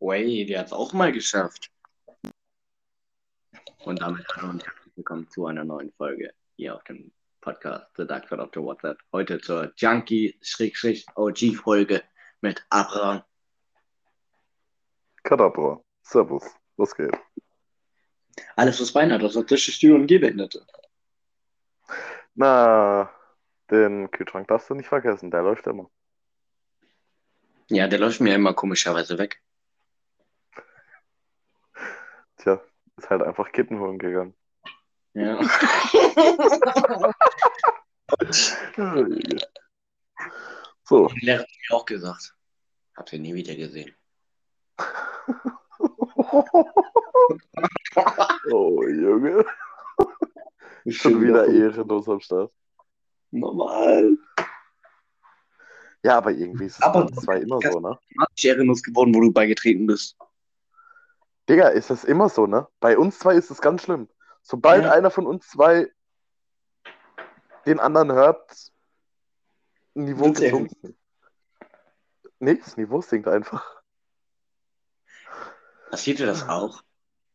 Way, die hat es auch mal geschafft. Und damit hallo und herzlich willkommen zu einer neuen Folge hier auf dem Podcast The Dark Side of the WhatsApp. Heute zur Junkie-OG-Folge mit Abraham. Kadabra. Servus. Was geht? Alles, was Bein hat, das hat Tische, Stühle und Gehbehinderte. Na, den Kühlschrank darfst du nicht vergessen, der läuft immer. Ja, der läuft mir immer komischerweise weg. Tja, ist halt einfach Kitten holen gegangen. Ja. So, Die Lehrer hat mir auch gesagt. Habt ihr nie wieder gesehen. oh Junge, schon wieder ehrenlos am Start. Normal. Ja, aber irgendwie ist es Aber- bei uns zwei immer so, ne? Ich ehrenlos geworden, wo du beigetreten bist. Digga, ist das immer so, ne? Bei uns zwei ist es ganz schlimm. Sobald Ja. einer von uns zwei den anderen hört, Niveau gesunken. Nee, das Niveau sinkt einfach. Passiert dir das auch?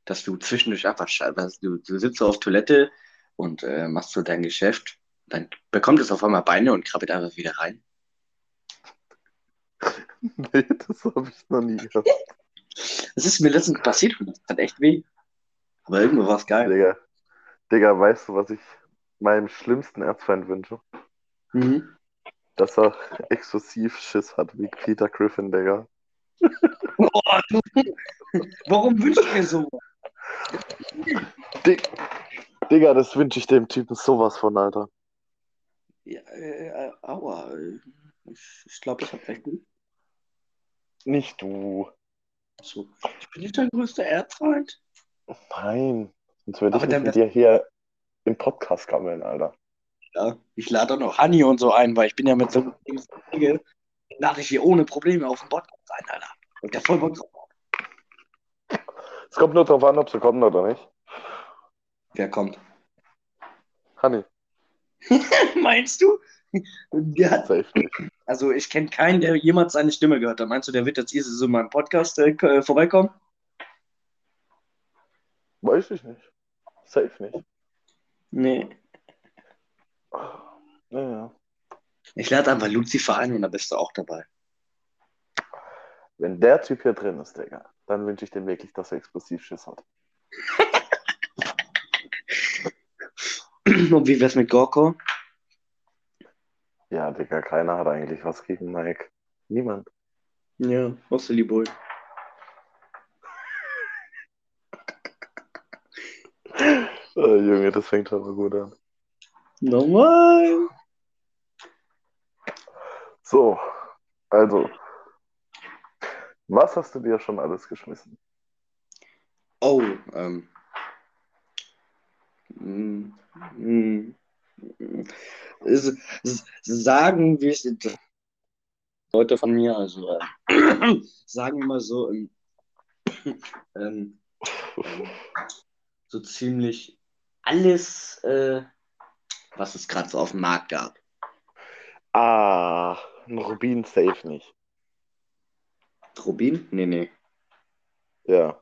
Dass du zwischendurch scheiße, du, du sitzt auf Toilette und äh, machst so dein Geschäft, dann bekommt es auf einmal Beine und krabbelt einfach wieder rein. Nee, das habe ich noch nie gehabt. Das ist mir letztens passiert und das hat echt weh. Aber irgendwo war es geil. Digga, Digga, weißt du, was ich meinem schlimmsten Erzfeind wünsche? Mhm. Dass er exklusiv Schiss hat wie Peter Griffin, Digga. Oh, du, warum wünschst du mir so? Dig Digga, das wünsche ich dem Typen sowas von, Alter. Ja, äh, aua. äh, Ich, ich glaube, ich habe recht. Nicht du. So. Ich bin nicht dein größter Erzfeind. Nein. Sonst würde ich nicht mit dir hier im Podcast gammeln, Alter. Ja, ich lade auch noch Hanni und so ein, weil ich bin ja mit so Dinge darf ich hier ohne Probleme auf dem Podcast sein, Alter. Und der voll Bock drauf. Es kommt nur drauf an, ob sie kommen oder nicht. Wer kommt? Hanni, Meinst du? Der hat, safe nicht. Also ich kenne keinen, der jemals seine Stimme gehört hat. Meinst du, der wird jetzt so in meinem Podcast äh, äh, vorbeikommen? Weiß ich nicht. Safe nicht. Nee. Naja. Ich lade einfach Lucifer ein und da bist du auch dabei. Wenn der Typ hier drin ist, Digga, dann wünsche ich dem wirklich, dass er Explosivschiss hat. Und wie wär's mit Gorko? Ja, Digga, keiner hat eigentlich was gegen Mike. Niemand. Ja, was du Liebol. Oh, Junge, das fängt mal gut an. Normal. So, also. Was hast du dir schon alles geschmissen? Oh, ähm. mm, mm, Sagen wir es Leute von mir, also äh, sagen wir mal so, ähm, ähm, so ziemlich alles, äh, was es gerade so auf dem Markt gab. Ah, ein Rubin safe nicht. Rubin? Nee, nee. Ja,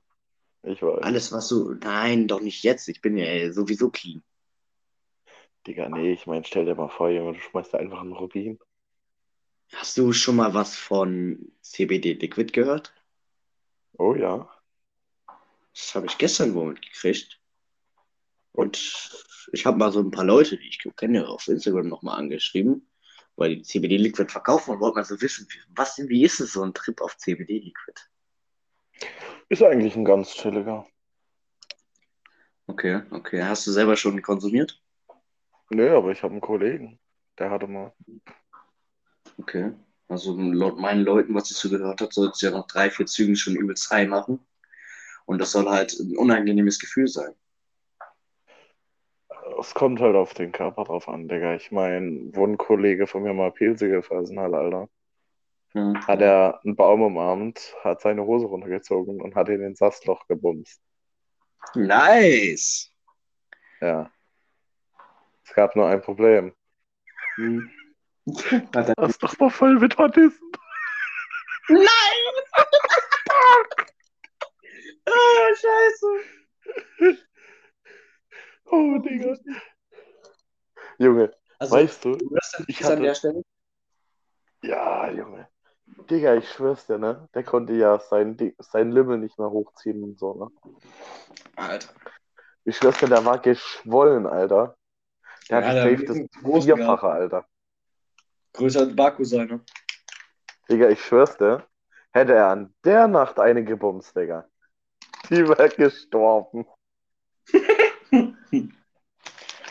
ich weiß. Alles, was so. Nein, doch nicht jetzt. Ich bin ja äh, sowieso clean. Digga, nee, ich meine, stell dir mal vor, Junge, du schmeißt da einfach einen Rubin. Hast du schon mal was von CBD Liquid gehört? Oh ja. Das habe ich gestern wohl gekriegt. Und ich habe mal so ein paar Leute, die ich kenne, auf Instagram nochmal angeschrieben, weil die CBD Liquid verkaufen und wollten mal so wissen, was, wie ist es so ein Trip auf CBD Liquid? Ist eigentlich ein ganz chilliger. Okay, okay. Hast du selber schon konsumiert? Nee, aber ich habe einen Kollegen, der hatte mal. Okay. Also laut meinen Leuten, was ich so gehört habe, soll es ja nach drei, vier Zügen schon übelst high machen. Und das soll halt ein unangenehmes Gefühl sein. Es kommt halt auf den Körper drauf an, Digga. Ich meine, wo ein Kollege von mir mal Pilze gefressen hat, Alter, Hm. hat er einen Baum umarmt, hat seine Hose runtergezogen und hat in den Sastloch gebumst. Nice. Ja. Es gab nur ein Problem. Hm. Na, das ist doch mal voll mit Hornissen. Nein! oh, scheiße. Oh, Digga. Junge, also, weißt du, ich hatte... an der Stelle. Ja, Junge. Digga, ich schwör's dir, ne? Der konnte ja seinen, sein Lümmel nicht mehr hochziehen und so, ne? Alter. Ich schwör's dir, der war geschwollen, Alter. Der Ja, hatte der safe das Vierfache, Alter. Größer als Baku sein, ne? Digga, ich schwör's dir, hätte er an der Nacht eine gebumst, Digga. Die wäre gestorben.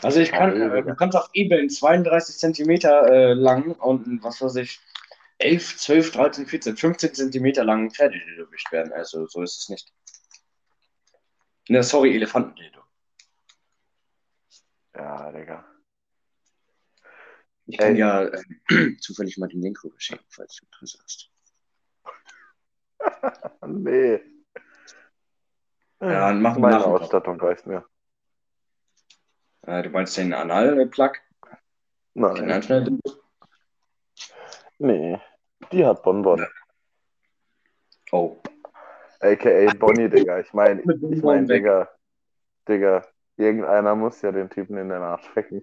Also ich kann, äh, du kannst auf eBay einen 32 Zentimeter äh, lang und was weiß ich, 11, 12, 13, 14, 15 Zentimeter langen Pferdedildo werden. Also so ist es nicht. Ne, sorry, Elefantendildo. Ja, Digga. Ich kann Ey. ja äh, zufällig mal den Link rüber schicken, falls du Interesse hast. Nee. Ja, dann machen wir Meine. Ausstattung reicht mir. Äh, du meinst den Anal-Plug? Den Nein. Anschnell-Dildo? Nee. Die hat Bonbon. Oh. AKA Bonnie, Digga. Ich meine, ich mein. Digga. Digga. Irgendeiner muss ja den Typen in den Arsch fecken.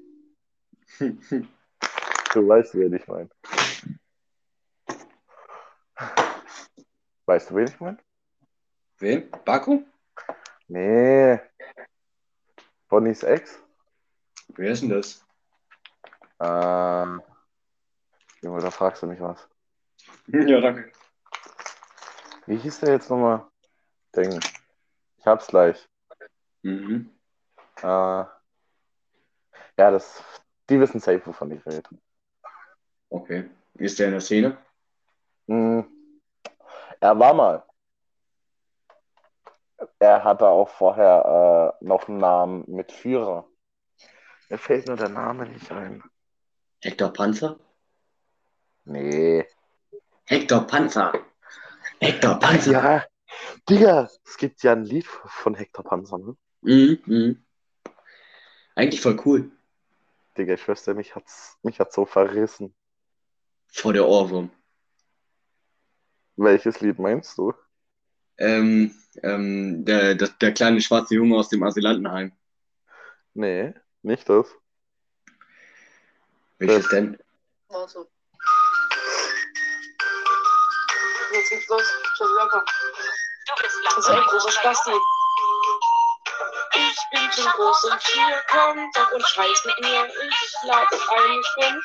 Du weißt, wen ich meine. Weißt du, wen ich meine? Wen? Baku? Nee. Bonnies Ex? Wer ist denn das? Ähm. Junge, da fragst du mich was. ja, danke. Wie hieß der jetzt nochmal? Ding. Ich hab's gleich. Mhm. Äh, ja, das. Die wissen safe, wovon ich rede. Okay. Ist der in der Szene? Hm. Er war mal. Er hatte auch vorher äh, noch einen Namen mit Führer. Mir fällt nur der Name nicht ein. Hector Panzer? Nee. Hector Panzer! Hector Panzer! Ja, Digga, es gibt ja ein Lied von Hector Panzer, ne? Mhm, mhm. Eigentlich voll cool. Digga, ich schwör's dir, mich hat's, mich hat's so verrissen. Vor der Ohrwurm. Welches Lied meinst du? Ähm, ähm, der, der, der kleine schwarze Junge aus dem Asylantenheim. Nee, nicht das. Welches denn? Warte. Jetzt geht's los. Schon locker. Das ist ein großer Spasti. Ich bin schon groß und viel kommt doch und scheiß mit mir. Ich lade eine Stunde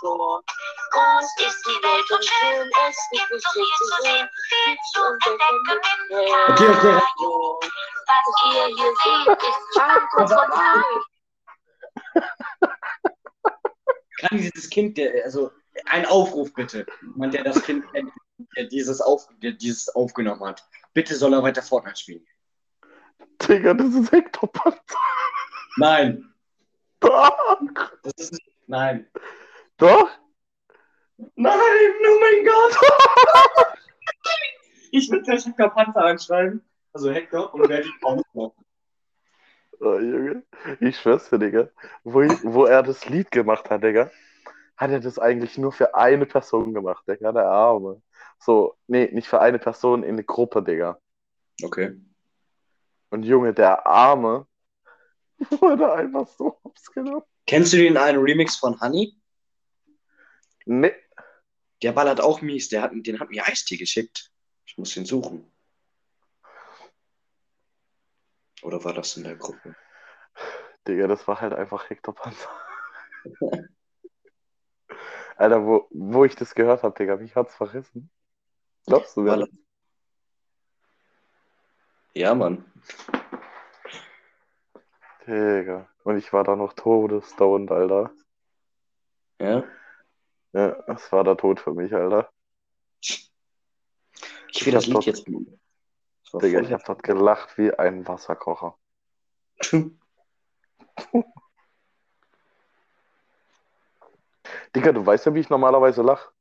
vor. Groß ist die Welt und schön, es gibt nicht viel zu sehen. Ich und der Familie. Okay, okay. Was ihr hier seht, ist ganz normal. Kann dieses Kind, der, also ein Aufruf bitte. Jemand, der das Kind kennt, der dieses, auf, der dieses aufgenommen hat. Bitte soll er weiter Fortnite spielen. Digga, das ist Hector Panzer. Nein, Doch, das ist nicht. Nein. doch. Nein, oh mein Gott. ich würde gleich Hector Panzer anschreiben. Also Hector und werde ihn aufmachen. Oh, Junge, ich schwör's dir, Digga. Wo, ich, wo er das Lied gemacht hat, Digga, hat er das eigentlich nur für eine Person gemacht, Digga, der Arme. So, nee, nicht für eine Person in eine Gruppe, Digga. Okay. Und Junge, der Arme wurde einfach so hops genommen. Kennst du den einen Remix von Honey? Nee, Der ballert auch mies. Der hat, den hat mir Eistee geschickt. Ich muss den suchen. Oder war das in der Gruppe? Digga, das war halt einfach Hector Panzer. Alter, wo, wo ich das gehört habe, Digga, mich hat's verrissen. Glaubst du mir? Ja, Mann. Digga. Und ich war da noch todesstoned, Alter. Ja. Ja, das war der Tod für mich, Alter. Ich will das Lied doch- jetzt. Das Digga, ich hab dort gelacht wie ein Wasserkocher. Digga, du weißt ja, wie ich normalerweise lach.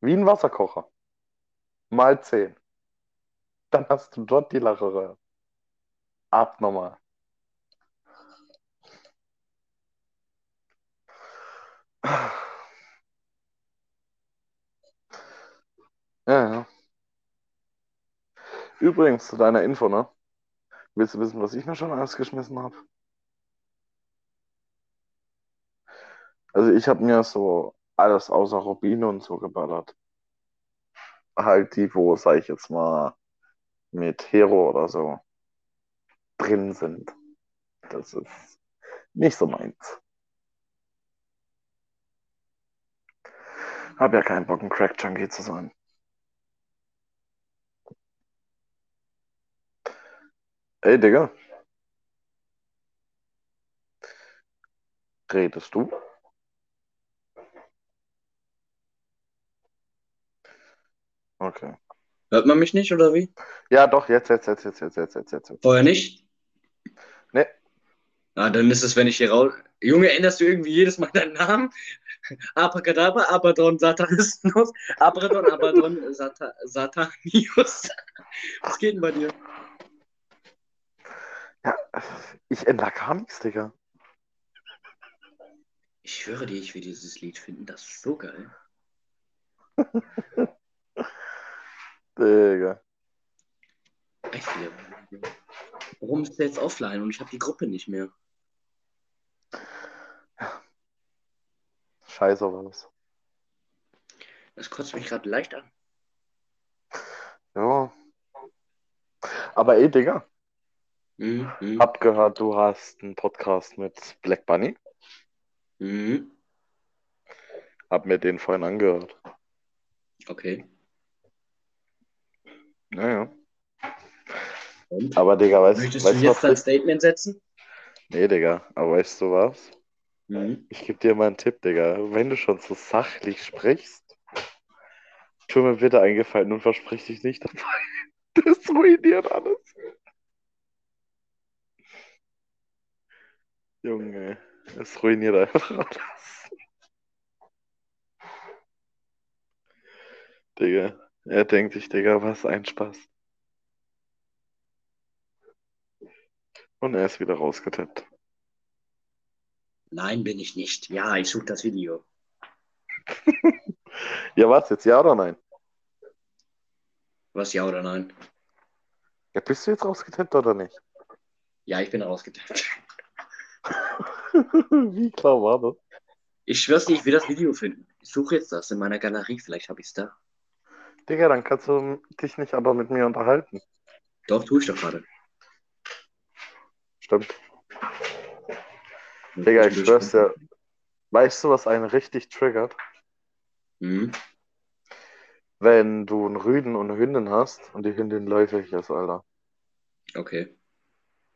Wie ein Wasserkocher. Mal 10. Dann hast du dort die Lacherei. Abnormal. Ja, ja. Übrigens, zu deiner Info, ne? Willst du wissen, was ich mir schon alles geschmissen habe? Also ich habe mir so alles außer Rubine und so geballert. Halt die, wo, sag ich jetzt mal, mit Hero oder so drin sind. Das ist nicht so meins. Hab ja keinen Bock, ein Crack-Junkie zu sein. Ey, Digga. Redest du? Okay. Hört man mich nicht oder wie? Ja, doch, jetzt, jetzt, jetzt, jetzt, jetzt, jetzt, jetzt, jetzt. Vorher nicht? Nee. Ah, dann ist es, wenn ich hier raus. Junge, änderst du irgendwie jedes Mal deinen Namen? Abracadabra, Abaddon, Satanismus, Abaddon, Abaddon, Sata Satanius. Was geht denn bei dir? Ja, ich ändere gar nichts, Digga. Ich schwöre dir, ich will dieses Lied finden. Das ist so geil. Digga. Echt wieder. Warum ist der jetzt offline und ich habe die Gruppe nicht mehr? Scheiße was. Das kotzt mich gerade leicht an. Ja. Aber ey, Digga, Mhm. Mhm. hab gehört, du hast einen Podcast mit Black Bunny. Mhm. Hab mir den vorhin angehört. Okay. Naja. Und? Aber Digga, weißt, Möchtest weißt du jetzt dein Statement setzen? Nee, Digga, aber weißt du was? Mhm. Ich gebe dir mal einen Tipp, Digga. Wenn du schon so sachlich sprichst, tu mir bitte eingefallen und versprich dich nicht dabei. Das ruiniert alles. Junge, es ruiniert einfach alles. Digga, er denkt sich, Digga, was ein Spaß. Und er ist wieder rausgetippt. Nein, bin ich nicht. Ja, ich suche das Video. Ja, was jetzt, ja oder nein? Was ja oder nein? Ja, bist du jetzt rausgetippt oder nicht? Ja, ich bin rausgetippt. Wie klar war das? Ich schwör's dir, ich will das Video finden. Ich suche jetzt das in meiner Galerie. Vielleicht habe ich es da. Digga, dann kannst du dich nicht aber mit mir unterhalten. Doch, tue ich doch gerade. Stimmt. Digga, ich schwör's dir. Weißt du, was einen richtig triggert? Mhm. Wenn du einen Rüden und eine Hündin hast und die Hündin läufig ist, Alter. Okay.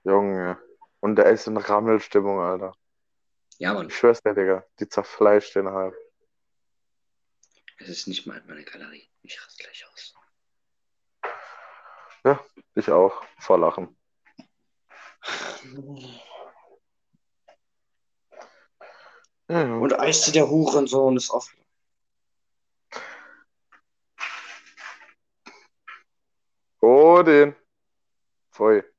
Junge. Und der ist in Rammelstimmung, Alter. Ja, Mann. Ich schwör's dir, Digga. Die zerfleischt den halb. Es ist nicht mal in meiner Galerie. Ich raste gleich aus. Ich auch. Vor Lachen. Ja, ja. Und Eiste der Hurensohn ist offen. Odin. Voll.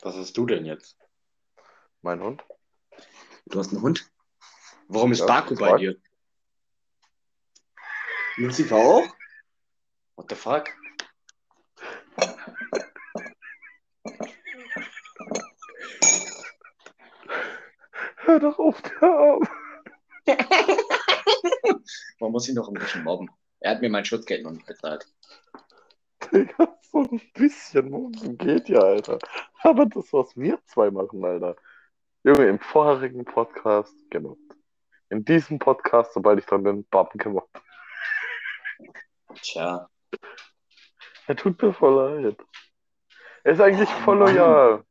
Was hast du denn jetzt? Mein Hund. Du hast einen Hund? Warum ist Ja, Baku bei zwei. Lucifer auch? What the fuck? Hör doch auf, der Arm. Man muss ihn doch ein bisschen mobben. Er hat mir mein Schutzgeld noch nicht bezahlt. Digga, so ein bisschen Mobben geht ja, Alter. Aber das, was wir zwei machen, Alter. Junge, im vorherigen Podcast gemobbt. In diesem Podcast, sobald ich dran bin, Bappen gemobbt. Tja. Er tut mir voll leid. Er ist eigentlich Oh, voll Mann. loyal.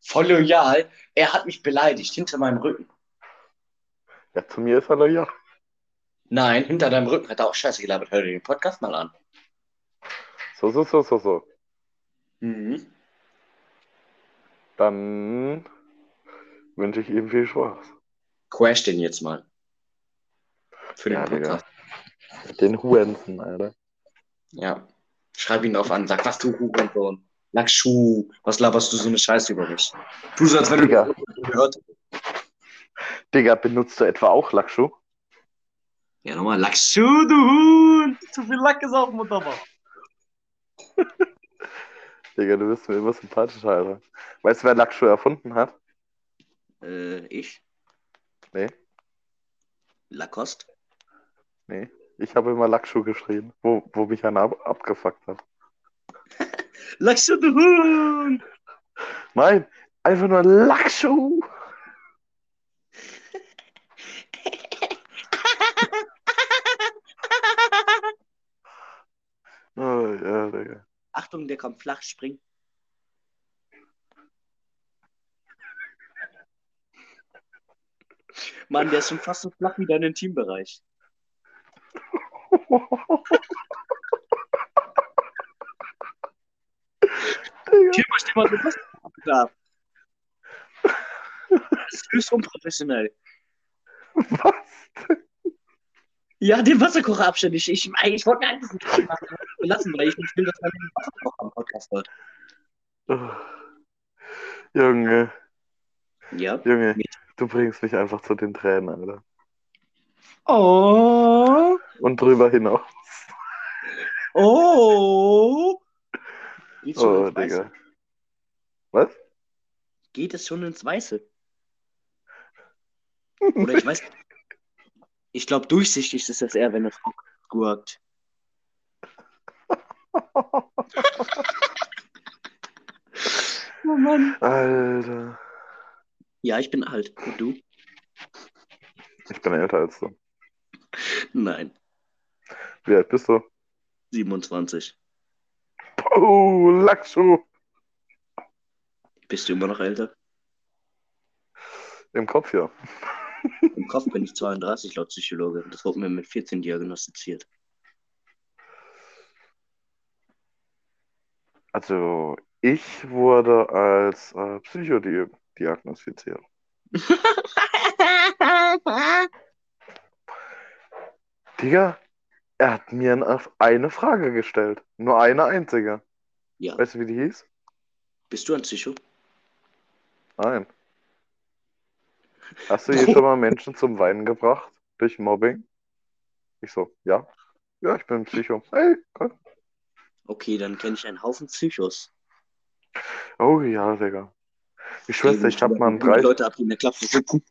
Voll loyal. Er hat mich beleidigt hinter meinem Rücken. Ja, zu mir ist er loyal. Nein, hinter deinem Rücken hat er auch Scheiße gelabert. Hör dir den Podcast mal an. So, so, so, so, so. Mhm. Dann wünsche ich ihm viel Spaß. Crash den jetzt mal. Für den Ja, Digga. Den Hurensen, Alter. Ja. Schreib ihn drauf an. Sag, was du Hurensohn. Lackschuh. Was laberst du so eine Scheiße über mich? Tu so, als wenn du Digga. gehört. Digga, benutzt du etwa auch Lackschuh? Ja, nochmal. Lackschuh, du Huhn. Zu viel Lack ist auf dem Digga, du bist mir immer sympathischer, Alter. Weißt du, wer Lackschuh erfunden hat? Äh, ich? Nee, Lacoste? nee. Ich habe immer Lackschuh geschrien, wo, wo mich einer ab abgefuckt hat. Lackschuh, du Hund! Nein, einfach nur Lackschuh. Oh, ja, Digga. Achtung, der kommt flach, spring. Mann, der ist schon fast so flach wie dein Intimbereich. Hier stell mal so was da. Das ist höchst unprofessionell. Was? Ja, den Wasserkocher abständig. Ich, ich, ich wollte mir eigentlich ein Kaffee machen lassen, weil ich nicht will, dass man den Wasserkocher am Podcast hört. Oh. Junge, Ja. Junge, du bringst mich einfach zu den Tränen, Alter. Oh. Und drüber hinaus. Oh. Geht schon Oh, ins Weiße. Digga. Was? Geht es schon ins Weiße? Oder ich weiß. Ich glaube, durchsichtig ist das eher, wenn Frau gurkt. Oh Mann. Alter. Ja, ich bin alt. Und du? Ich bin älter als du. Nein. Wie alt bist du? 27. Oh, Lackschuh. Bist du immer noch älter? Im Kopf, ja. Im Kopf bin ich 32 laut Psychologe. Das wurde mir mit 14 diagnostiziert. Also, ich wurde als äh, Psycho di diagnostiziert. Digga, er hat mir eine- eine Frage gestellt. Nur eine einzige. Ja. Weißt du, wie die hieß? Bist du ein Psycho? Nein. Hast du hier schon mal Menschen zum Weinen gebracht? Durch Mobbing? Ich so, ja. Ja, ich bin ein Psycho. Hey, cool. Okay, dann kenne ich einen Haufen Psychos. Oh ja, Digga. Ich schwöre, ich hab mal einen Die drei. Leute ab, in der Klappe sitzen.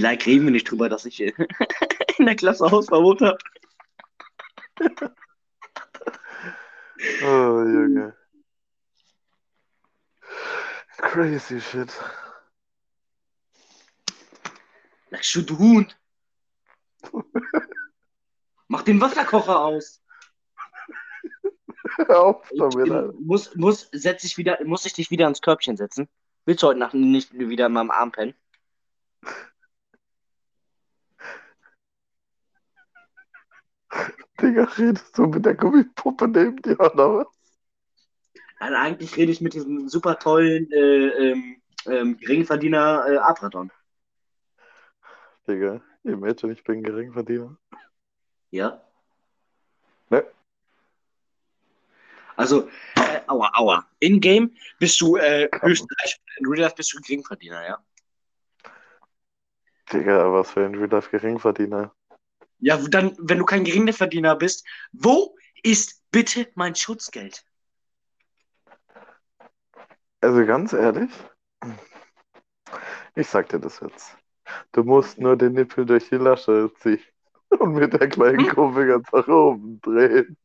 Vielleicht reden wir nicht drüber, dass ich äh, in der Klasse Hausverbot habe. oh, Junge. Crazy shit. Na, schon du Huhn. Mach den Wasserkocher aus. Hör auf damit, Alter. muss, muss, setz ich wieder, muss ich dich wieder ans Körbchen setzen? Willst du heute Nacht nicht wieder in meinem Arm pennen? Digga, redest du mit der Gummipuppe neben dir oder was? Also eigentlich rede ich mit diesem super tollen äh, ähm, ähm, Geringverdiener äh, Abraton. Digga, ihr Mädchen, ich bin Geringverdiener. Ja? Ne? Also, äh, aua, aua. In-game bist du äh, Kann Österreich, in Real Life bist du Geringverdiener, ja? Digga, was für ein Real Life Geringverdiener. Ja, dann, wenn du kein Geringverdiener bist, wo ist bitte mein Schutzgeld? Also ganz ehrlich, ich sag dir das jetzt. Du musst nur den Nippel durch die Lasche ziehen und mit der kleinen Kuppe ganz nach oben drehen.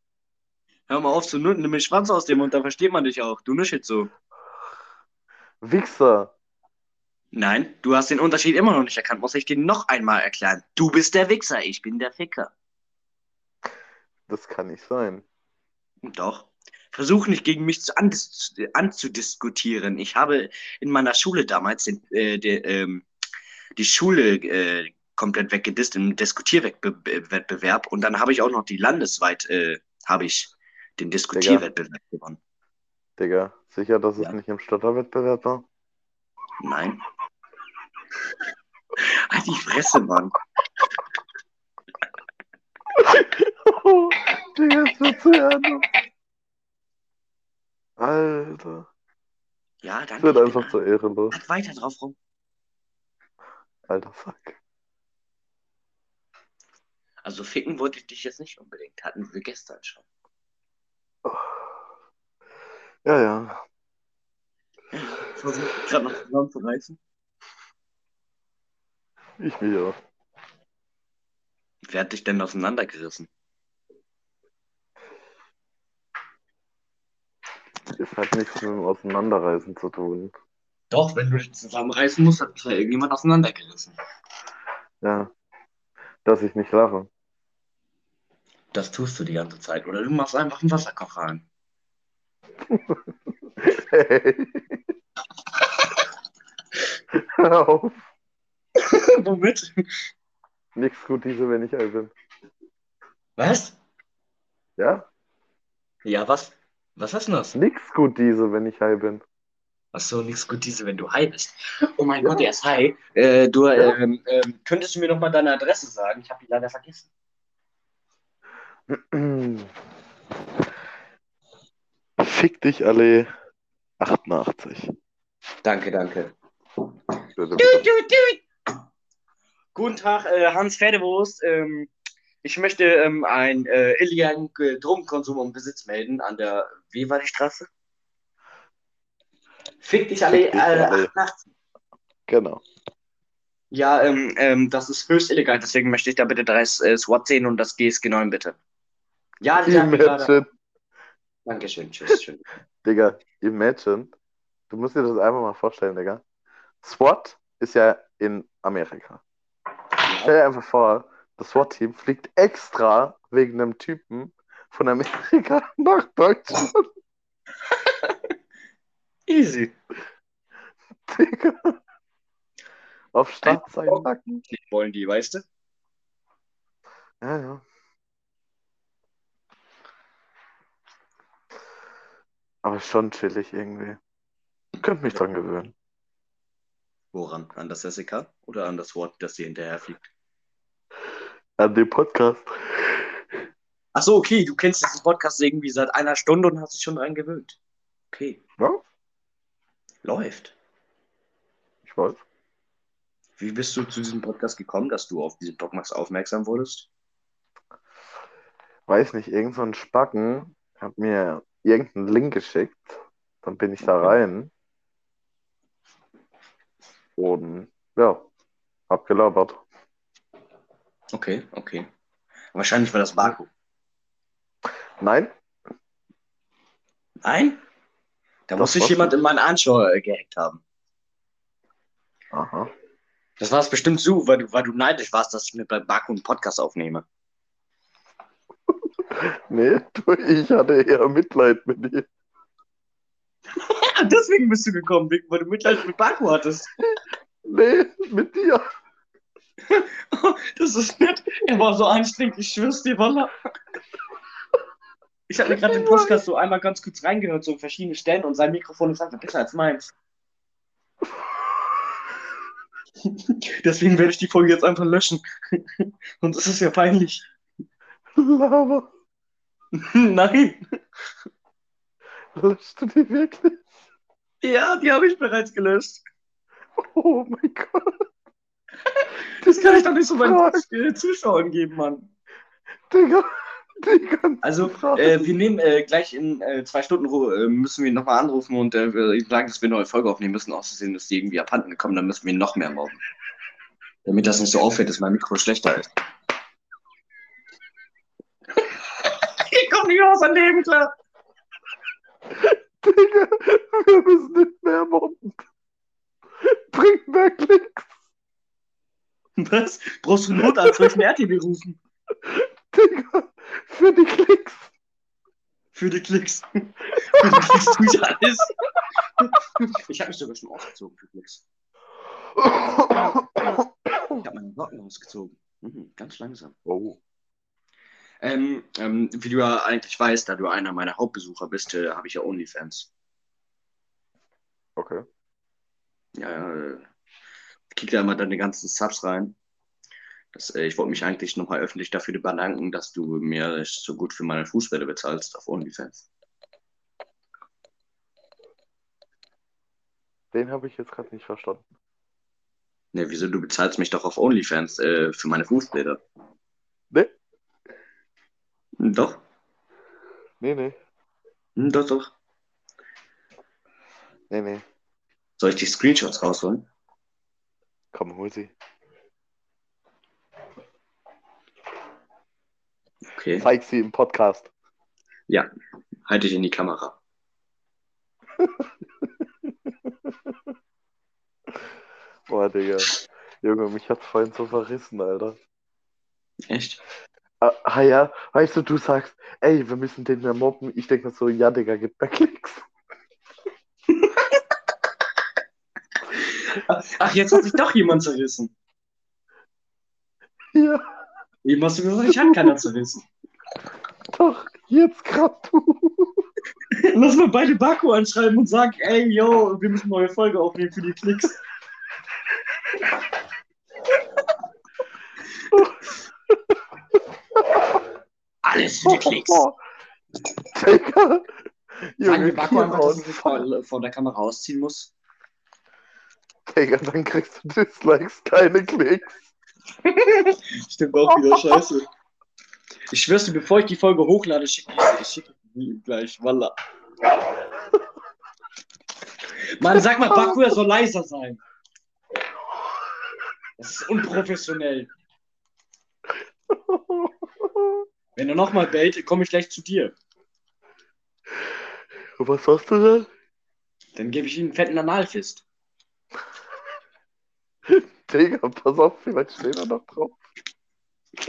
Hör mal auf zu nutten, nimm den Schwanz aus dem Mund, da versteht man dich auch. Du nuschelt so. Wichser. Nein, du hast den Unterschied immer noch nicht erkannt, muss ich dir noch einmal erklären. Du bist der Wichser, ich bin der Ficker. Das kann nicht sein. Doch. Versuch nicht gegen mich zu andis anzudiskutieren. Ich habe in meiner Schule damals den, äh, der, ähm, die Schule äh, komplett weggedisst im Diskutierwettbewerb und dann habe ich auch noch die landesweit äh, habe ich den Diskutierwettbewerb gewonnen. Digga, sicher, dass es Ja. nicht im Stotterwettbewerb war? Nein. Halt die Fresse, Mann. Oh, Digga, ist das zu ernst? Alter, Ja, das danke. wird einfach zu ehrenlos. Halt weiter drauf rum. Alter, fuck. Also ficken wollte ich dich jetzt nicht unbedingt. Hatten wir gestern schon. Ja, ja. Ich versuche gerade noch zusammenzureißen. Ich mich auch. Wer hat dich denn auseinandergerissen? Ist halt nichts mit dem Auseinanderreißen zu tun. Doch, wenn du dich zusammenreißen musst, hat dich ja irgendjemand auseinandergerissen. Ja. Dass ich nicht lache. Das tust du die ganze Zeit. Oder du machst einfach einen Wasserkocher an. Hey. Hör auf. Womit? Nix gut diese, wenn ich alt bin. Was? Ja? Ja, was? Was heißt denn das? Nix gut diese, wenn ich high bin. Achso, nichts gut diese, wenn du high bist. Oh mein Gott, er ist high. Äh, du, Ja. ähm, ähm, könntest du mir noch mal deine Adresse sagen? Ich habe die leider vergessen. Fick dich alle 88. Danke, danke. Du, du, du. Guten Tag, äh, Hans Pferdewurst. Ähm, ich möchte ähm, einen äh, illegalen äh, Drogenkonsum und Besitz melden an der, wie war die Straße? Fick dich alle, Fick dich äh, alle. 88. Genau. Ja, ähm, ähm, das ist höchst illegal, deswegen möchte ich da bitte drei äh, SWAT sehen und das GSG 9 bitte. Ja, die. Imagine, Dankeschön, tschüss. Schön. Digga, imagine. Du musst dir das einfach mal vorstellen, Digga. SWAT ist ja in Amerika. Stell dir einfach vor, das SWAT-Team fliegt extra wegen einem Typen von Amerika nach Deutschland. Easy. Digga. Auf. Nicht wollen die, weißt du? Ja, ja. Aber schon chillig irgendwie. Könnte mich dran gewöhnen. Woran? An das SEK oder an das Wort, das dir hinterher fliegt? An dem Podcast. Ach so, okay, du kennst diesen Podcast irgendwie seit einer Stunde und hast dich schon dran gewöhnt. Okay, Ja, läuft. ich weiß. Wie bist du zu diesem Podcast gekommen, dass du auf diesen Podcast aufmerksam wurdest? Weiß nicht, irgend so ein Spacken hat mir irgendeinen Link geschickt. Dann bin ich da rein. Und ja, hab gelabert. Okay, okay. Wahrscheinlich war das Baku. Nein? Nein? Da Das muss sich jemand in meinen Anschauer gehackt haben. Aha. Das war es bestimmt du, weil du, weil du neidisch warst, dass ich mir bei Baku einen Podcast aufnehme. Nee, du, ich hatte eher Mitleid mit dir. Deswegen bist du gekommen, weil du Mitleid mit Baku hattest. Nee, mit dir. Das ist nett. Er war so anstrengend, ich schwör's dir, Walla. Ich habe mir gerade den Podcast so einmal ganz kurz reingehört, so in verschiedene Stellen und sein Mikrofon ist einfach besser als meins. Deswegen werde ich die Folge jetzt einfach löschen. Und es ist ja peinlich. Lava. Nein. Löschst du die wirklich? Ja, die habe ich bereits gelöscht. Oh mein Gott. Das kann ich doch nicht so meinen Zuschauern geben, Mann. Digga, Also, äh, wir nehmen äh, gleich in äh, zwei Stunden Ruhe, äh, müssen wir nochmal anrufen und äh, sagen, dass wir eine neue Folge aufnehmen müssen. Außerdem ist die irgendwie abhanden gekommen, dann müssen wir noch mehr machen. Damit das nicht so auffällt, dass mein Mikro schlechter ist. ich komme nicht aus dem Leben klar. Digga, wir müssen nicht mehr mobben. Bringt mehr Klicks. Was? Brauchst du einen Notarzt? Soll ich einen RTW rufen? Digga, für die Klicks. Für die Klicks. für die Klicks tue ich alles. ich habe mich sogar schon ausgezogen für Klicks. Ich habe meine Socken ausgezogen. Mhm, ganz langsam. oh, Ähm, ähm, wie du ja eigentlich weißt, da du einer meiner Hauptbesucher bist, äh, habe ich ja OnlyFans. okay. Ja, äh, kick da immer deine ganzen Subs rein. Das, äh, ich wollte mich eigentlich nochmal öffentlich dafür bedanken, dass du mir so gut für meine Fußbälle bezahlst auf OnlyFans. Den habe ich jetzt gerade nicht verstanden. Ne, wieso? Du bezahlst mich doch auf OnlyFans äh, für meine Fußbälle. Nee, Doch, nee, nee. Hm, doch, doch. Nee, nee. Soll ich die Screenshots rausholen? Komm, hol sie. Okay. Zeig sie im Podcast. Halte ich in die Kamera. Boah, Digga. Junge, mich hat's vorhin so verrissen, Alter. Echt? Ah, ah ja, weißt du, du sagst, ey, wir müssen den mehr mobben. Ich denke mir so, ja, Digga, gib mir Ach, jetzt hat sich doch jemand zerrissen. Ja, Eben hast du gesagt, ich habe keiner zerrissen. doch, jetzt grad du. Lass mal beide Baku anschreiben und sagen, ey, yo, wir müssen eine neue Folge aufnehmen für die Klicks. Alles für die Klicks. Digga. Sagen Junge, wir Baku einfach, dass er sich Kieran, vor, vor der Kamera ausziehen muss. Digga, dann kriegst du Dislikes, keine Klicks. Stimmt auch wieder scheiße. Ich schwör's dir, bevor ich die Folge hochlade, schicke ich schick die gleich. Wallah. Mann, sag mal, Baku, er soll leiser sein. Das ist unprofessionell. Wenn er nochmal bellt, komme ich gleich zu dir. Was hast du da? Dann gebe ich ihm einen fetten Analfist. Digga, pass auf, vielleicht steht er noch drauf.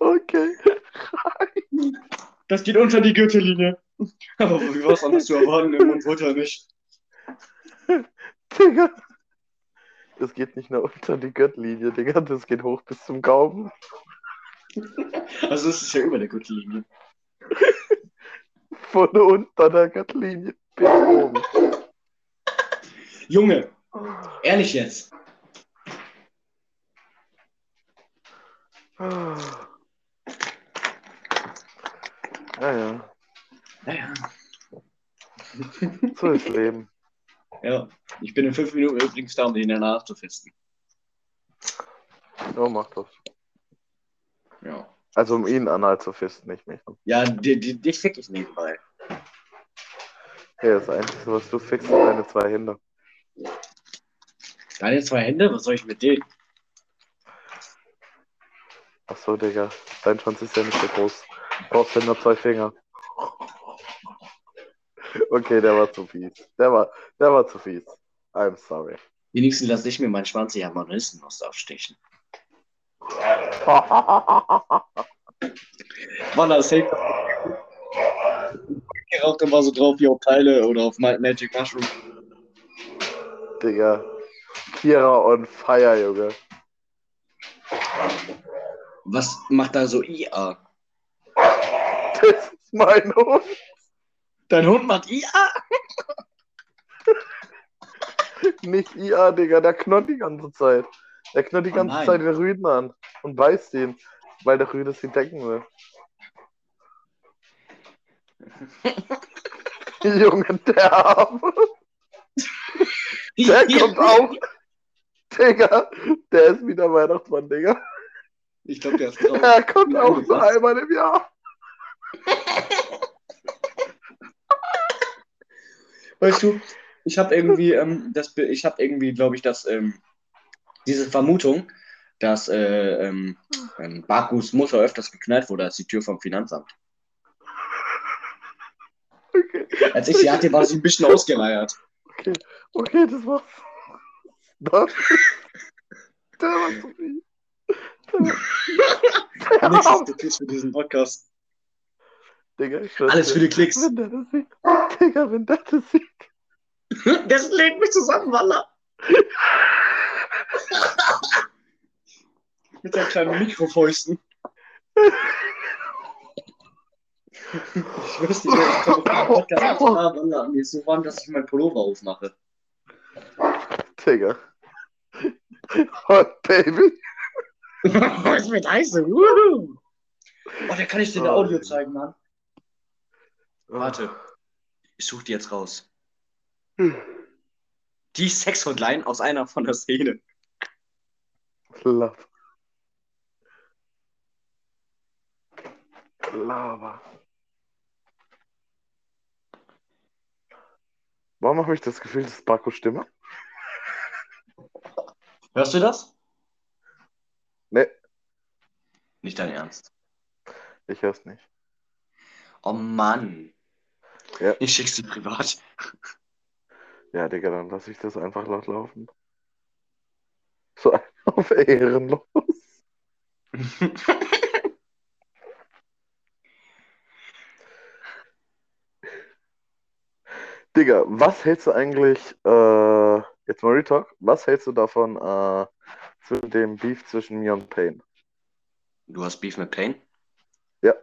okay. Das geht unter die Gürtellinie. Aber wie was anderes zu erwarten, Mund wurde er nicht. Digga. Das geht nicht nur unter die Gürtellinie, Digga, das geht hoch bis zum Gaumen. Also es ist ja über der Gürtellinie. Von unter der Gürtellinie bis oben. Junge, ehrlich jetzt. Naja, Naja. so ist Leben. Ja, ich bin in fünf Minuten übrigens da, um den danach zu festen. Ja, mach das. Ja. Also um ihn anal zu fisten, nicht mich. Ja, die, die, dich fick ich nebenbei. Ja, das Einzige, was du fixst, sind deine zwei Hände. Deine zwei Hände, was soll ich mit denen? Achso, Digga, dein Schwanz ist ja nicht so groß. Du brauchst ja nur zwei Finger. Okay, der war zu fies. Der war, der war zu fies. I'm sorry. Wenigstens lasse ich mir meinen Schwanz hier Manistennuss aufstechen. Mann, das hängt. Geraucht immer so drauf wie auf Teile oder auf Ma- Magic Mushroom. Digga. Kira on fire, Junge. Was macht da so IA? Das ist mein Hund. Dein Hund macht IA? Nicht IA, Digga, der knurrt die ganze Zeit. Der knurrt die Oh ganze nein. Zeit den Rüden an und beißt ihn, weil der Rüde sie decken will. Junge, der Arme. Der kommt auch. Digga, der ist wieder Weihnachtsmann, Digga. Ich glaube, der ist drauf. Er kommt auch nur einmal im Jahr. Weißt du, ich habe irgendwie, ähm, das, ich habe irgendwie, glaube ich, dass ähm, diese Vermutung, dass äh, ähm, ähm, Bakus Mutter öfters geknallt wurde als die Tür vom Finanzamt. Okay, Als ich sie hatte, war sie ein bisschen ausgeleiert. Okay, okay, das war's. Das, der war zu viel. Ist Tipps für diesen Podcast. Digga, ich Alles für die Klicks. Wenn der das sieht. Digga, wenn der das sieht. Das legt mich zusammen, Walla. Mit seinen kleinen Mikrofäusten. Ich weiß nicht, ich komme auf den Podcast nicht klar, Walla. Mir ist so warm, dass ich meinen Pullover aufmache. Digga. Hot Baby. es wird heiß. Wuhu. Oh, da kann ich dir ein Audio zeigen, Mann. Warte. Ich suche die jetzt raus. Die Sex-Hotline aus einer von der Szene. Love. Lava. Warum habe ich das Gefühl, das ist Marco Stimme? Hörst du das? Nee, Nicht dein Ernst. ich höre es nicht. Oh Mann. Ja. Ich schick's dir privat. Ja, Digga, dann lasse ich das einfach laut laufen. So auf ehrenlos. Digga, was hältst du eigentlich, äh, jetzt mal Retalk, was hältst du davon, äh, zu dem Beef zwischen mir und Payne? Du hast Beef mit Pain? Ja.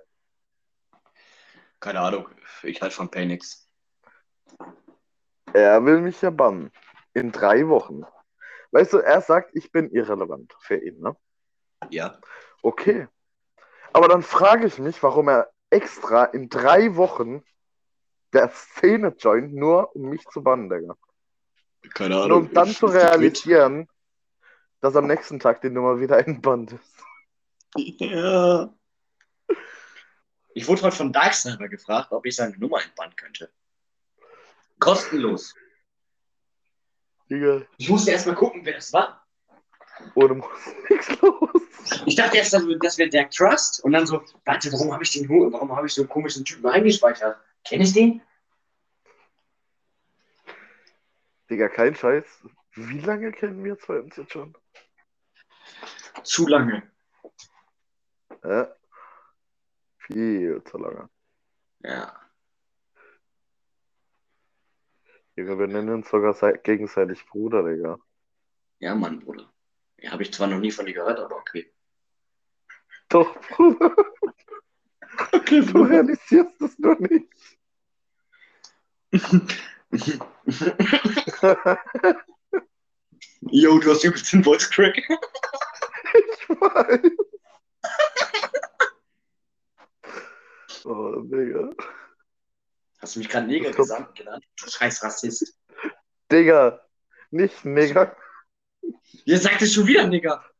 Keine Ahnung. Ich halt von Pain nix. Er will mich ja bannen. In drei Wochen. Weißt du, er sagt, ich bin irrelevant für ihn, ne? Ja. Okay. Aber dann frage ich mich, warum er extra in drei Wochen der Szene joint, nur um mich zu bannen, Digga. Keine Nur Ahnung. um dann zu realisieren, dass am nächsten Tag die Nummer wieder entbannt ist. Ja. Ich wurde heute von Darksniper gefragt, ob ich seine Nummer entbannen könnte. Kostenlos. Digga, Ich musste erst mal gucken, wer das war. ohne muss nichts los. Ich dachte erst, das das wäre der Trust. Und dann so, warte, warum habe ich den warum habe ich so einen komischen Typen eingespeichert? Kenn ich den? Digga, kein Scheiß. Wie lange kennen wir zwei uns jetzt schon? Zu lange. Ja. Viel zu lange. Ja. Digga, wir nennen uns sogar sei- gegenseitig Bruder, Digga. Ja, Mann, Bruder. Ja, habe ich zwar noch nie von dir gehört, aber okay. Doch, Bruder, Okay, du realisierst es nur nicht. Yo, du hast übelst den Voice Crack. Ich weiß. Oh, Digga. Hast du mich gerade Neger Das gesandt genannt? Du scheiß Rassist. Digga, nicht Nigger. Ihr sagt es schon wieder, Nigger.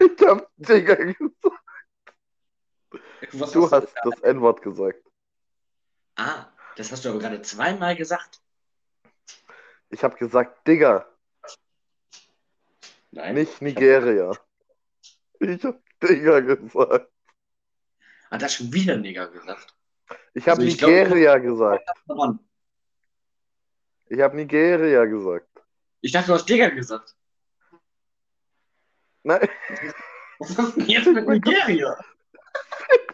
Ich hab Digga gesagt. Was Du hast hast das N-Wort gesagt. Ah, das hast du aber gerade zweimal gesagt. Ich hab gesagt Digga, Nein. nicht Nigeria. Ich hab Digga gesagt. Hat das schon wieder Nigger gesagt? Ich hab Also ich glaub- Nigeria gesagt. Ich hab Nigeria gesagt. Ich dachte, du hast Digger gesagt. Nein, Was du denn jetzt mit Nigeria?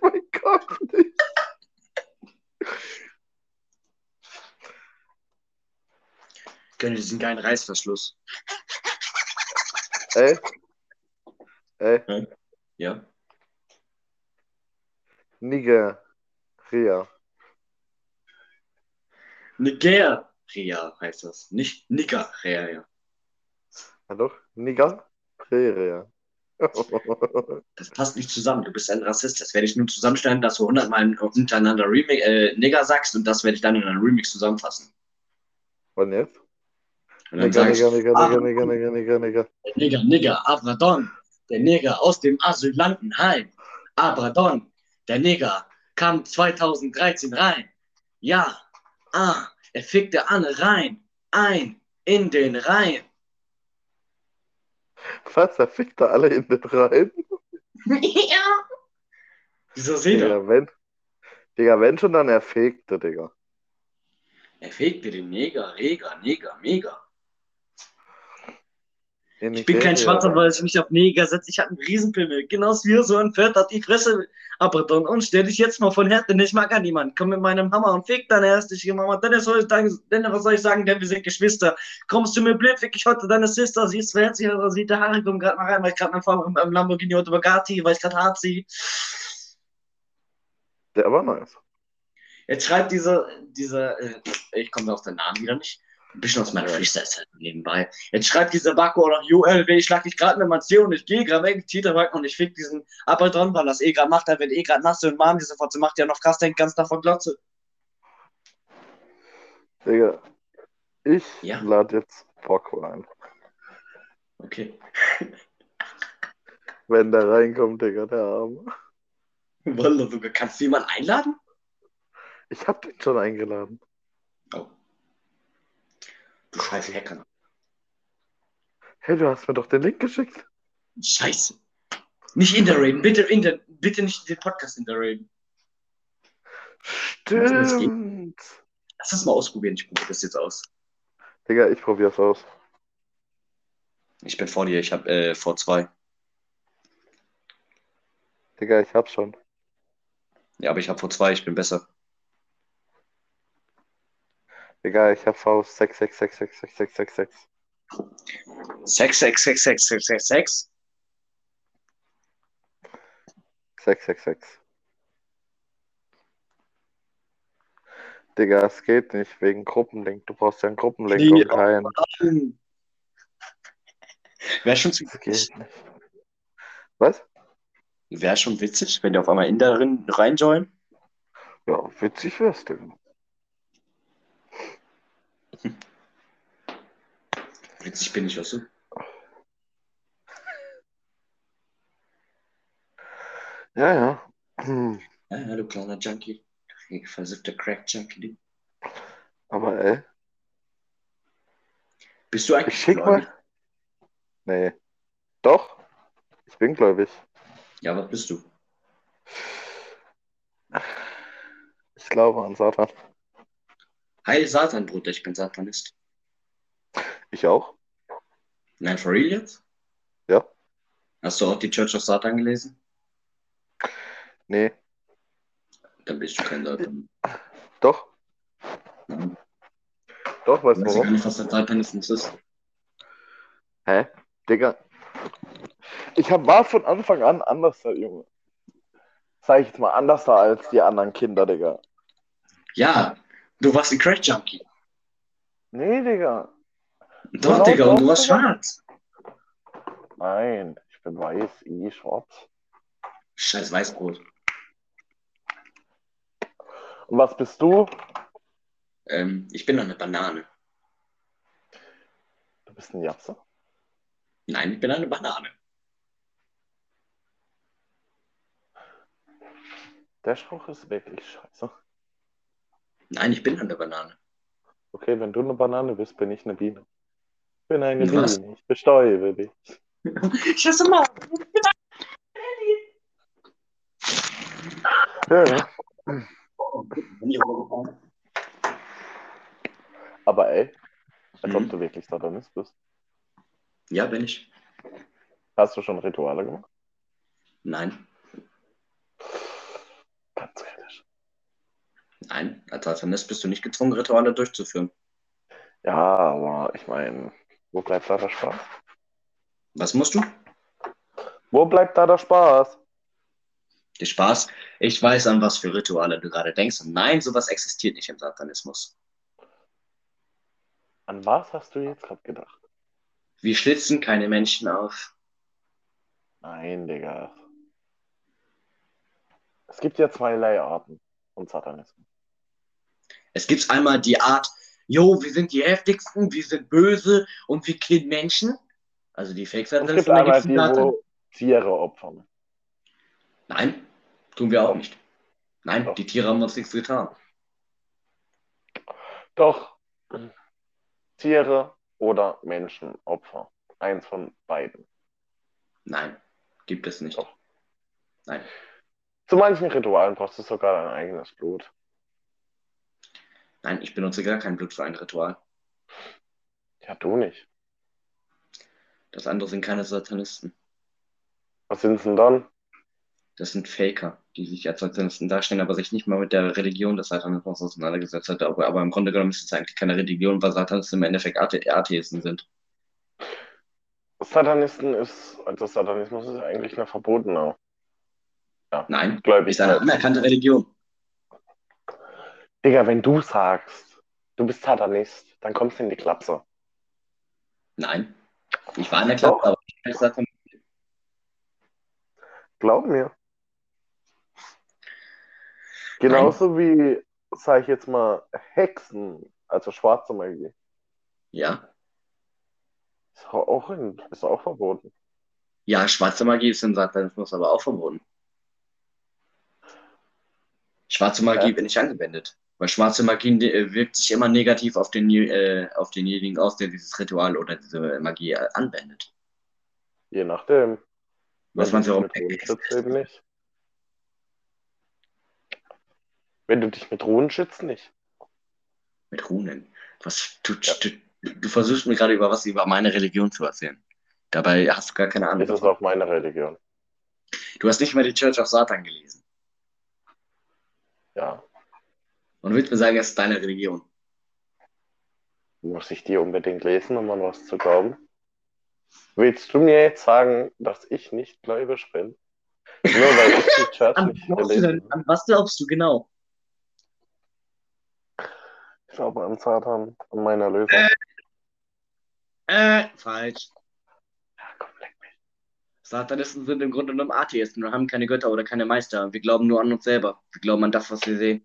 Mein Gott, nicht. Gönn dir diesen geilen Reißverschluss. Ey. Ey, Ja? Nigeria. Nigeria heißt das. Nicht Nigeria. Hallo? Nigeria. Das passt nicht zusammen. Du bist ein Rassist. Das werde ich nur zusammenstellen, dass du hundertmal hintereinander Remix, äh, Nigger sagst und das werde ich dann in einem Remix zusammenfassen. Und jetzt? Und dann Nigger, Nigger, Nigger, ah, Nigger, Nigger, Nigger, Nigger, Nigger. der Nigger, Nigger, Abradon, der Nigger aus dem Asylantenheim. Abradon, der Nigger, kam 2013 rein. Ja, ah, er fickte Anne rein, ein, in den Rhein. Was? Er fickt da alle in den rein? ja. Wieso seht ihr? Digga, wenn. Digga, wenn schon, dann er fegte, Digga. Er fickte den Neger, Reger, Neger, Mega. Ich bin kein. Schwarzer, weil ich mich auf Neger setze. Ich habe einen Riesenpimmel. Genauso wie so ein Pferd hat die Fresse. Aberdon und stell dich jetzt mal von Härte. Ich mag an niemanden. Komm mit meinem Hammer und fick deine hässliche Mama. Dann soll ich was soll ich sagen? Denn wir sind Geschwister. Kommst du mir blöd, fick ich heute deine Sister. Sie ist verherzlich, oder sieht der Haare kommen gerade mal rein, weil ich gerade mein Fahrer im Lamborghini heute Bugatti, weil ich gerade hart ziehe. Der war nice. Jetzt schreibt diese, diese, äh, ich komme auf den Namen wieder nicht. Ein bisschen aus meiner Ja. Freestyle nebenbei. Jetzt schreibt dieser Bakko noch, ULW, ich schlag dich gerade mit meinem C und ich gehe gerade weg, Tita weg und ich fick diesen Abaddon, weil das eh gerade macht, er wird eh gerade nass und warm, diese Fotze macht ja noch krass, denkt ganz davon Glotze. Digga, ich Ja. lade jetzt Poco ein. Okay. Wenn der reinkommt, Digga, der Arme. Wallah, sogar, kannst du jemanden einladen? Ich hab den schon eingeladen. Oh. Du scheiß Hacker. Hey, du hast mir doch den Link geschickt. Scheiße. Nicht interraiden. Bitte, inter, bitte nicht den Podcast geht? Stimmt. Lass das mal ausprobieren. Ich probiere das jetzt aus. Digga, ich probier's aus. Ich bin vor dir. Ich habe äh, vor zwei. Digga, ich hab's schon. Ja, aber ich habe vor zwei. Ich bin besser. Sex, Sex, Sex, Sex. 6, 6, 6. Digga, es geht nicht wegen Gruppenlink. Du brauchst ja einen Gruppenlink Nee, und keinen. Wäre schon, zu- Das geht nicht. Was? wär schon witzig, wenn die auf einmal in darin reinjoinen. Ja, witzig wär's, Digga. Witzig bin ich, weißt du? Ja, ja. Hm. Ja, ja, du kleiner Junkie. Du versiffter Crack-Junkie. Aber ey, Bist du ich eigentlich schick gläubig? mal. Nee. Doch. Ich bin gläubig. Ja, was bist du? Ich glaube an Satan. Heil Satan, Bruder, ich bin Satanist. Ich auch? Nein, for real jetzt? Ja. Hast du auch die Church of Satan gelesen? Nee. Dann bist du kein Satan. Doch. Nein. Doch, weißt Du du weißt ja gar warum? nicht, was der Satanismus ist. Hä? Digga. Ich hab, war von Anfang an anders, der Junge. Sag ich jetzt mal, anders da als die anderen Kinder, Digga. Ja, du warst ein Crack-Junkie. Nee, Digga. Doch, Genau Digga, und du warst schwarz. Nein, ich bin weiß, i schwarz. Scheiß Weißbrot. Und was bist du? Ähm, ich bin eine Banane. Du bist ein Japse. Nein, ich bin eine Banane. Der Spruch ist wirklich scheiße. Nein, ich bin eine Banane. Okay, wenn du eine Banane bist, bin ich eine Biene. Ich bin eine Was? Biene, ich bestäube dich. Ich hasse mal. Ja, ja. Aber ey, als ob Mhm. du wirklich Satanist bist. Ja, bin ich. Hast du schon Rituale gemacht? Nein, Ganz kritisch. Nein. Als Satanist bist du nicht gezwungen, Rituale durchzuführen. Ja, aber ich meine, wo bleibt da der Spaß? Was musst du? Wo bleibt da der Spaß? Der Spaß. Ich weiß, an was für Rituale du gerade denkst. Und nein, sowas existiert nicht im Satanismus. An was hast du jetzt gerade gedacht? Wir schlitzen keine Menschen auf. Nein, Digga. Es gibt ja zwei Leiharten von Satanismus. Es gibt einmal die Art, jo, wir sind die heftigsten, wir sind böse und wir killen Menschen. Also die einmal gibt's die, die Satan- wo Tiere opfern. Nein, tun wir auch nicht. Nein, Doch. die Tiere haben uns nichts getan. Doch. Tiere oder Menschenopfer. Eins von beiden. Nein, gibt es nicht. Doch. Nein. Zu manchen Ritualen brauchst du sogar dein eigenes Blut. Nein, ich benutze gar kein Blut für ein Ritual. Ja, du nicht. Das andere sind keine Satanisten. Was sind's denn dann? Das sind Faker, die sich als Satanisten darstellen, aber sich nicht mal mit der Religion des Satanismus auseinandergesetzt hat. Aber, aber im Grunde genommen ist es eigentlich keine Religion, weil Satanisten im Endeffekt Athe Atheisten sind. Satanisten ist, also Satanismus ist eigentlich eine verbotene. Nein, Gläubig. ist eine anerkannte Religion. Digga, wenn du sagst, du bist Satanist, dann kommst du in die Klapse. Nein. Ich war in der Klappe, Doch. aber ich bin Satanist. Glaub mir. Genauso wie, sag ich jetzt mal, Hexen, also schwarze Magie, Ja. ist auch, in, ist auch verboten. Ja, schwarze Magie ist im Satanismus aber auch verboten. Schwarze Magie Ja. wird nicht angewendet. Weil schwarze Magie äh, wirkt sich immer negativ auf, den, äh, auf denjenigen aus, der dieses Ritual oder diese Magie äh, anwendet. Je nachdem. Was man so Runen schützt, eben nicht. Wenn du dich mit Runen schützt, nicht. mit Runen. Was du, du, du versuchst mir gerade über was über meine Religion zu erzählen. Dabei hast du gar keine Ahnung. Das ist auch meine Religion. Du hast nicht mal die Church of Satan gelesen. Ja. Und willst mir sagen, es ist deine Religion. Muss ich die unbedingt lesen, um an was zu glauben? Willst du mir jetzt sagen, dass ich nicht gläubig bin? Nur weil ich die Church An, nicht glaubst du denn, an was glaubst du genau? Ich glaube an Satan, an meinen Erlöser. Äh, falsch. Ja, komm, leck mich. Satanisten sind im Grunde genommen Atheisten und haben keine Götter oder keine Meister. Wir glauben nur an uns selber. Wir glauben an das, was wir sehen.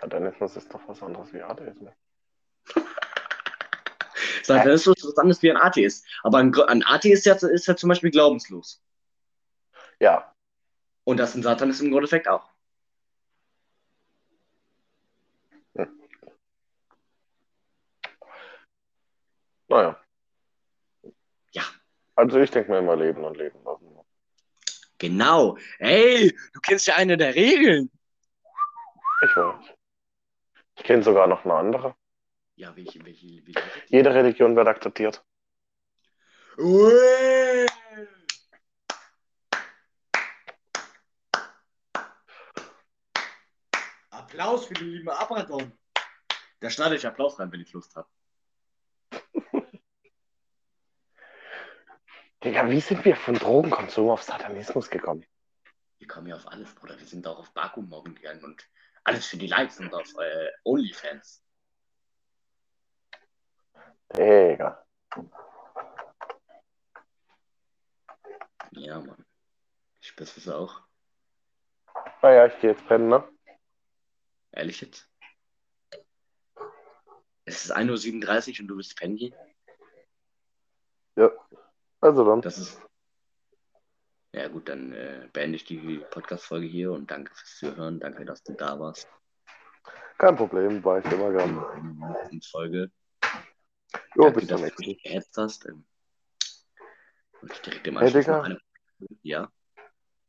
Satanismus ist doch was anderes wie Atheismus. Satanismus ist was anderes wie ein Atheist. Aber ein, ein Atheist ist ja, ist ja zum Beispiel glaubenslos. Ja, Und das ein Satanist im Grundeffekt auch. naja. Ja. Also ich denke mir immer leben und leben lassen. Genau. Hey, du kennst ja eine der Regeln. Ich weiß. Ich kenne sogar noch eine andere. Ja, welche, welche, welche? Jede Religion wird akzeptiert. Ui. Applaus für den lieben Abraton. Da schneide ich Applaus rein, wenn ich Lust habe. Digga, wie sind wir von Drogenkonsum auf Satanismus gekommen? Wir kommen ja auf alles, Bruder. Wir sind auch auf Baku morgen gegangen und alles für die Likes und auf äh, OnlyFans. Digga. Ja, Mann. Ich spür's es auch. Naja, ich gehe jetzt pennen, ne? Ehrlich jetzt? Es ist 1.37 Uhr und du bist pennen hier? Ja. Also dann. Das ist. Ja, gut, dann äh, beende ich die Podcast-Folge hier und danke fürs Zuhören. Danke, dass du da warst. Kein Problem, war ich immer gern. In der nächsten Folge. Jo, danke, bis zum du nächsten mich gehetzt hast. Ähm, und ich direkt im Hey, Anschluss noch eine. Ja.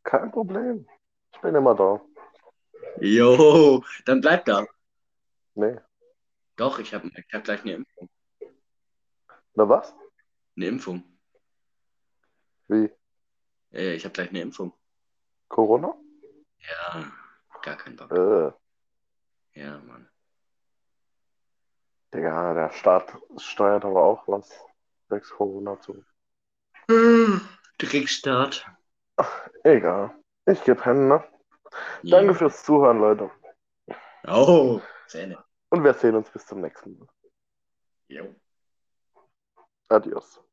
Kein Problem. Ich bin immer da. Jo, dann bleib da. Nee. Doch, ich habe ich hab gleich eine Impfung. Na was? Eine Impfung. Wie? Äh, ich habe gleich eine Impfung. Corona? Ja, gar kein Bock. Äh. Ja, Mann. Digga, der Staat steuert aber auch was. Sechs Corona zu. Dreckstart. Egal. Ich geh pennen, ne? Danke fürs Zuhören, Leute. Oh, Zähne. Und wir sehen uns bis zum nächsten Mal. Jo. Adios.